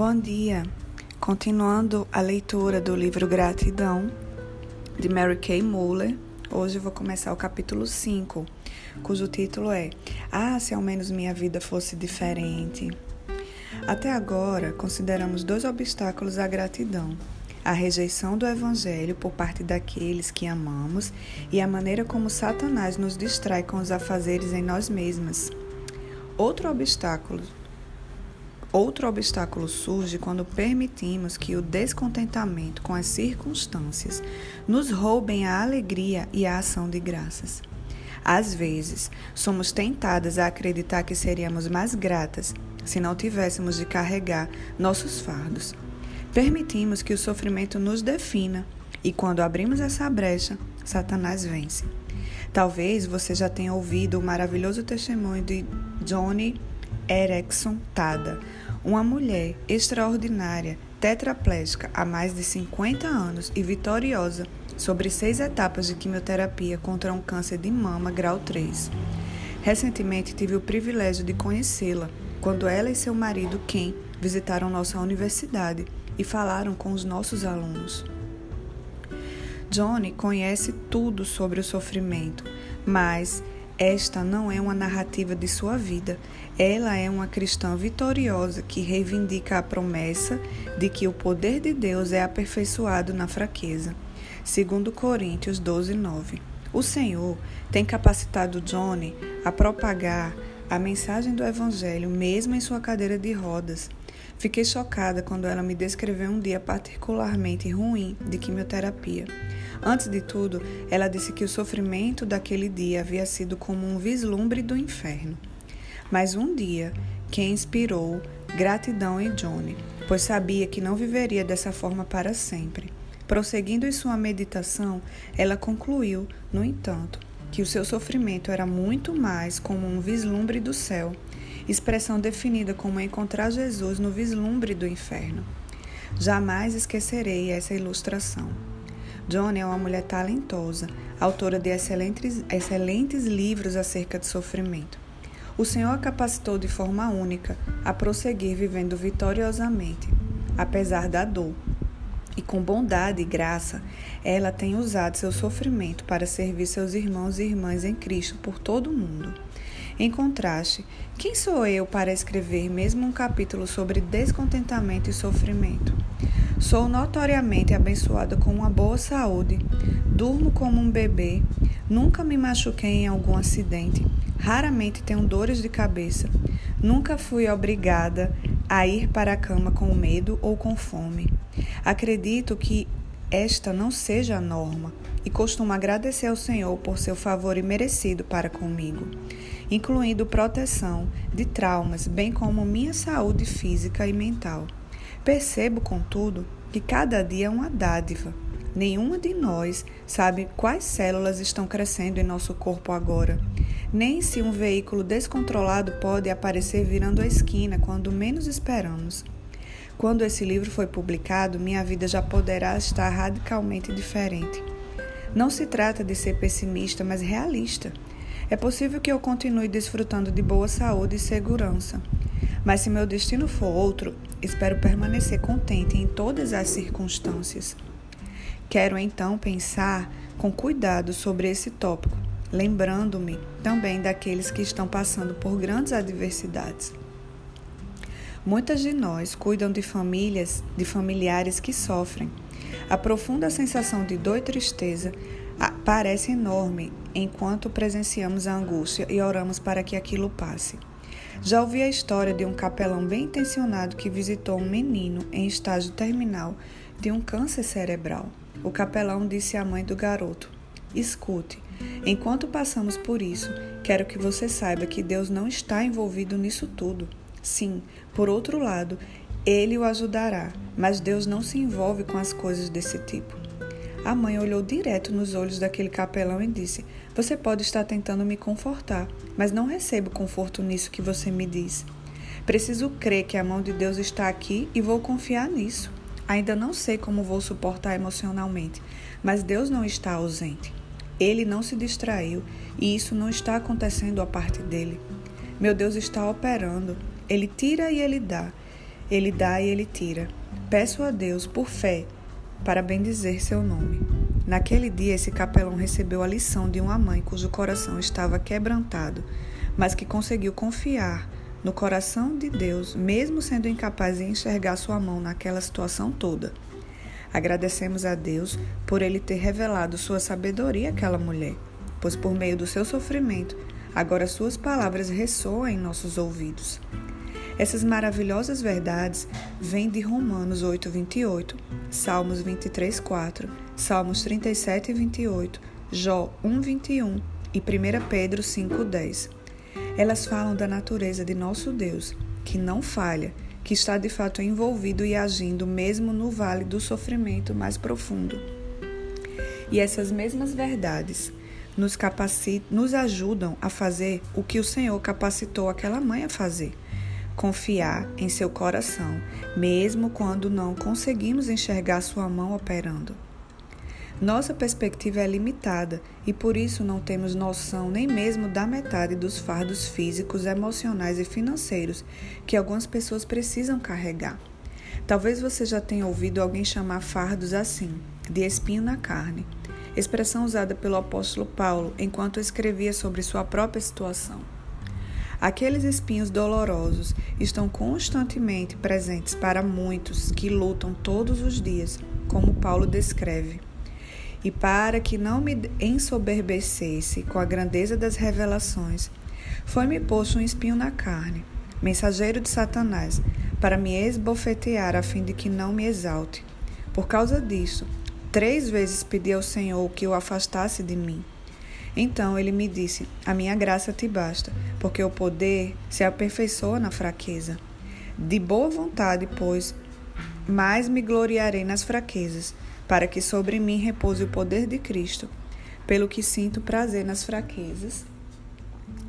Bom dia! Continuando a leitura do livro Gratidão, de Mary Kay Muller, hoje eu vou começar o capítulo 5, cujo título é Ah, se ao menos minha vida fosse diferente. Até agora, consideramos dois obstáculos à gratidão: a rejeição do Evangelho por parte daqueles que amamos e a maneira como Satanás nos distrai com os afazeres em nós mesmas. Outro obstáculo Outro obstáculo surge quando permitimos que o descontentamento com as circunstâncias nos roubem a alegria e a ação de graças. Às vezes, somos tentadas a acreditar que seríamos mais gratas se não tivéssemos de carregar nossos fardos. Permitimos que o sofrimento nos defina e, quando abrimos essa brecha, Satanás vence. Talvez você já tenha ouvido o maravilhoso testemunho de Johnny Erickson Tada, uma mulher extraordinária, tetraplégica há mais de 50 anos e vitoriosa sobre seis etapas de quimioterapia contra um câncer de mama grau 3. Recentemente tive o privilégio de conhecê-la quando ela e seu marido Ken visitaram nossa universidade e falaram com os nossos alunos. Johnny conhece tudo sobre o sofrimento, mas esta não é uma narrativa de sua vida. Ela é uma cristã vitoriosa que reivindica a promessa de que o poder de Deus é aperfeiçoado na fraqueza. Segundo Coríntios 12, 9. O Senhor tem capacitado Johnny a propagar a mensagem do Evangelho mesmo em sua cadeira de rodas. Fiquei chocada quando ela me descreveu um dia particularmente ruim de quimioterapia. Antes de tudo, ela disse que o sofrimento daquele dia havia sido como um vislumbre do inferno. Mas um dia, quem inspirou gratidão em Johnny, pois sabia que não viveria dessa forma para sempre. Prosseguindo em sua meditação, ela concluiu, no entanto, que o seu sofrimento era muito mais como um vislumbre do céu, expressão definida como encontrar Jesus no vislumbre do inferno. Jamais esquecerei essa ilustração. Johnny é uma mulher talentosa, autora de excelentes, excelentes livros acerca de sofrimento. O Senhor a capacitou de forma única a prosseguir vivendo vitoriosamente, apesar da dor. E com bondade e graça, ela tem usado seu sofrimento para servir seus irmãos e irmãs em Cristo por todo o mundo. Em contraste, quem sou eu para escrever mesmo um capítulo sobre descontentamento e sofrimento? Sou notoriamente abençoada com uma boa saúde, durmo como um bebê, nunca me machuquei em algum acidente, raramente tenho dores de cabeça, nunca fui obrigada a ir para a cama com medo ou com fome. Acredito que esta não seja a norma e costumo agradecer ao Senhor por seu favor imerecido para comigo, incluindo proteção de traumas, bem como minha saúde física e mental. Percebo, contudo, que cada dia é uma dádiva. Nenhuma de nós sabe quais células estão crescendo em nosso corpo agora, nem se um veículo descontrolado pode aparecer virando a esquina quando menos esperamos. Quando esse livro foi publicado, minha vida já poderá estar radicalmente diferente. Não se trata de ser pessimista, mas realista. É possível que eu continue desfrutando de boa saúde e segurança. Mas se meu destino for outro, espero permanecer contente em todas as circunstâncias. Quero então pensar com cuidado sobre esse tópico, lembrando-me também daqueles que estão passando por grandes adversidades. Muitas de nós cuidam de famílias, de familiares que sofrem. A profunda sensação de dor e tristeza parece enorme enquanto presenciamos a angústia e oramos para que aquilo passe. Já ouvi a história de um capelão bem intencionado que visitou um menino em estágio terminal de um câncer cerebral. O capelão disse à mãe do garoto: Escute, enquanto passamos por isso, quero que você saiba que Deus não está envolvido nisso tudo. Sim, por outro lado, ele o ajudará, mas Deus não se envolve com as coisas desse tipo. A mãe olhou direto nos olhos daquele capelão e disse: Você pode estar tentando me confortar, mas não recebo conforto nisso que você me diz. Preciso crer que a mão de Deus está aqui e vou confiar nisso. Ainda não sei como vou suportar emocionalmente, mas Deus não está ausente. Ele não se distraiu e isso não está acontecendo a parte dele. Meu Deus está operando. Ele tira e ele dá. Ele dá e ele tira. Peço a Deus, por fé, para bendizer seu nome. Naquele dia, esse capelão recebeu a lição de uma mãe cujo coração estava quebrantado, mas que conseguiu confiar no coração de Deus, mesmo sendo incapaz de enxergar sua mão naquela situação toda. Agradecemos a Deus por ele ter revelado sua sabedoria àquela mulher, pois por meio do seu sofrimento, agora suas palavras ressoam em nossos ouvidos. Essas maravilhosas verdades vêm de Romanos 8, 28, Salmos 23, 4, Salmos 37 e 28, Jó 1, 21 e 1 Pedro 5, 10. Elas falam da natureza de nosso Deus, que não falha, que está de fato envolvido e agindo mesmo no vale do sofrimento mais profundo. E essas mesmas verdades nos, nos ajudam a fazer o que o Senhor capacitou aquela mãe a fazer confiar em seu coração, mesmo quando não conseguimos enxergar sua mão operando. Nossa perspectiva é limitada e por isso não temos noção nem mesmo da metade dos fardos físicos, emocionais e financeiros que algumas pessoas precisam carregar. Talvez você já tenha ouvido alguém chamar fardos assim, de espinho na carne, expressão usada pelo apóstolo Paulo enquanto escrevia sobre sua própria situação. Aqueles espinhos dolorosos estão constantemente presentes para muitos que lutam todos os dias, como Paulo descreve. E para que não me ensoberbecesse com a grandeza das revelações, foi-me posto um espinho na carne, mensageiro de Satanás, para me esbofetear a fim de que não me exalte. Por causa disso, três vezes pedi ao Senhor que o afastasse de mim. Então ele me disse: A minha graça te basta, porque o poder se aperfeiçoa na fraqueza. De boa vontade, pois, mais me gloriarei nas fraquezas, para que sobre mim repouse o poder de Cristo. Pelo que sinto prazer nas fraquezas,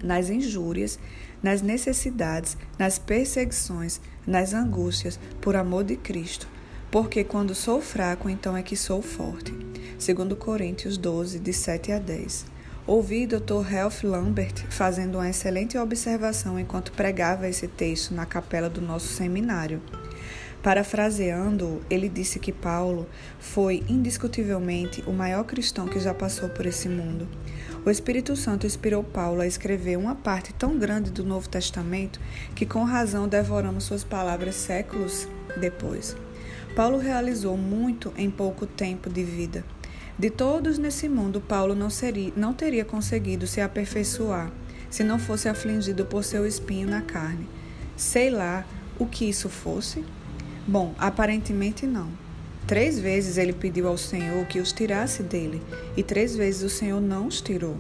nas injúrias, nas necessidades, nas perseguições, nas angústias, por amor de Cristo. Porque quando sou fraco, então é que sou forte. Segundo Coríntios 12, de 7 a 10. Ouvi Dr. Ralph Lambert fazendo uma excelente observação enquanto pregava esse texto na capela do nosso seminário. Parafraseando, ele disse que Paulo foi indiscutivelmente o maior cristão que já passou por esse mundo. O Espírito Santo inspirou Paulo a escrever uma parte tão grande do Novo Testamento que, com razão, devoramos suas palavras séculos depois. Paulo realizou muito em pouco tempo de vida. De todos nesse mundo, Paulo não, seria, não teria conseguido se aperfeiçoar se não fosse afligido por seu espinho na carne. Sei lá o que isso fosse? Bom, aparentemente não. Três vezes ele pediu ao Senhor que os tirasse dele, e três vezes o Senhor não os tirou.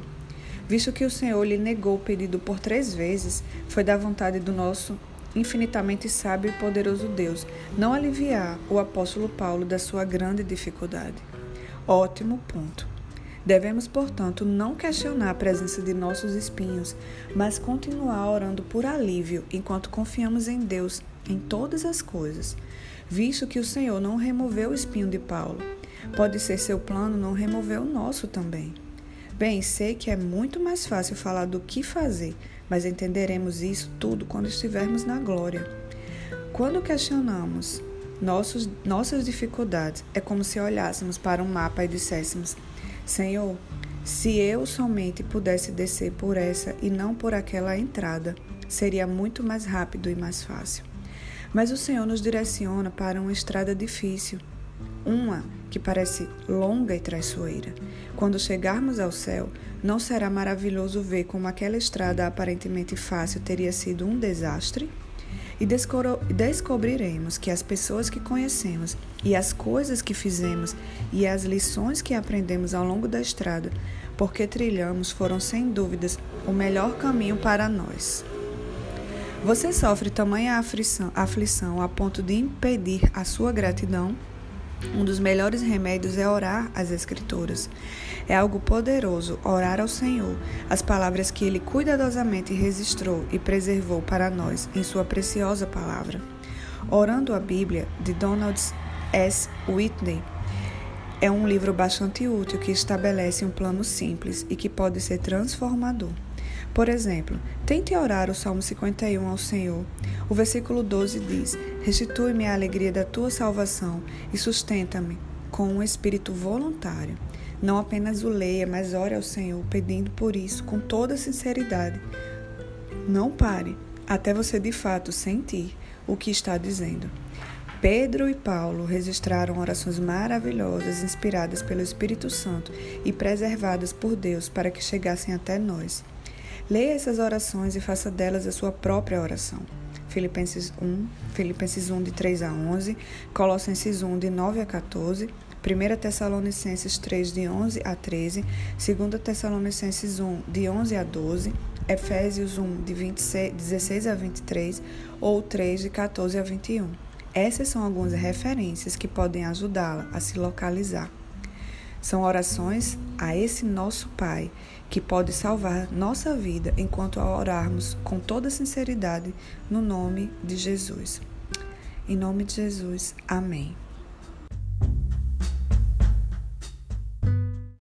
Visto que o Senhor lhe negou o pedido por três vezes, foi da vontade do nosso infinitamente sábio e poderoso Deus não aliviar o apóstolo Paulo da sua grande dificuldade. Ótimo ponto. Devemos, portanto, não questionar a presença de nossos espinhos, mas continuar orando por alívio enquanto confiamos em Deus em todas as coisas, visto que o Senhor não removeu o espinho de Paulo. Pode ser seu plano não remover o nosso também. Bem, sei que é muito mais fácil falar do que fazer, mas entenderemos isso tudo quando estivermos na glória. Quando questionamos nossos, nossas dificuldades. É como se olhássemos para um mapa e disséssemos: Senhor, se eu somente pudesse descer por essa e não por aquela entrada, seria muito mais rápido e mais fácil. Mas o Senhor nos direciona para uma estrada difícil, uma que parece longa e traiçoeira. Quando chegarmos ao céu, não será maravilhoso ver como aquela estrada aparentemente fácil teria sido um desastre? E descobriremos que as pessoas que conhecemos e as coisas que fizemos e as lições que aprendemos ao longo da estrada, porque trilhamos, foram sem dúvidas o melhor caminho para nós. Você sofre tamanha aflição, aflição a ponto de impedir a sua gratidão? Um dos melhores remédios é orar as Escrituras. É algo poderoso orar ao Senhor as palavras que Ele cuidadosamente registrou e preservou para nós em Sua preciosa palavra. Orando a Bíblia, de Donald S. Whitney, é um livro bastante útil que estabelece um plano simples e que pode ser transformador. Por exemplo, tente orar o Salmo 51 ao Senhor. O versículo 12 diz: Restitui-me a alegria da tua salvação e sustenta-me com um espírito voluntário. Não apenas o leia, mas ore ao Senhor, pedindo por isso com toda sinceridade. Não pare até você de fato sentir o que está dizendo. Pedro e Paulo registraram orações maravilhosas inspiradas pelo Espírito Santo e preservadas por Deus para que chegassem até nós. Leia essas orações e faça delas a sua própria oração. Filipenses 1, Filipenses 1 de 3 a 11, Colossenses 1 de 9 a 14, 1 Tessalonicenses 3 de 11 a 13, 2 Tessalonicenses 1 de 11 a 12, Efésios 1 de 26, 16 a 23 ou 3 de 14 a 21. Essas são algumas referências que podem ajudá-la a se localizar. São orações a esse nosso Pai que pode salvar nossa vida enquanto orarmos com toda sinceridade no nome de Jesus. Em nome de Jesus, amém.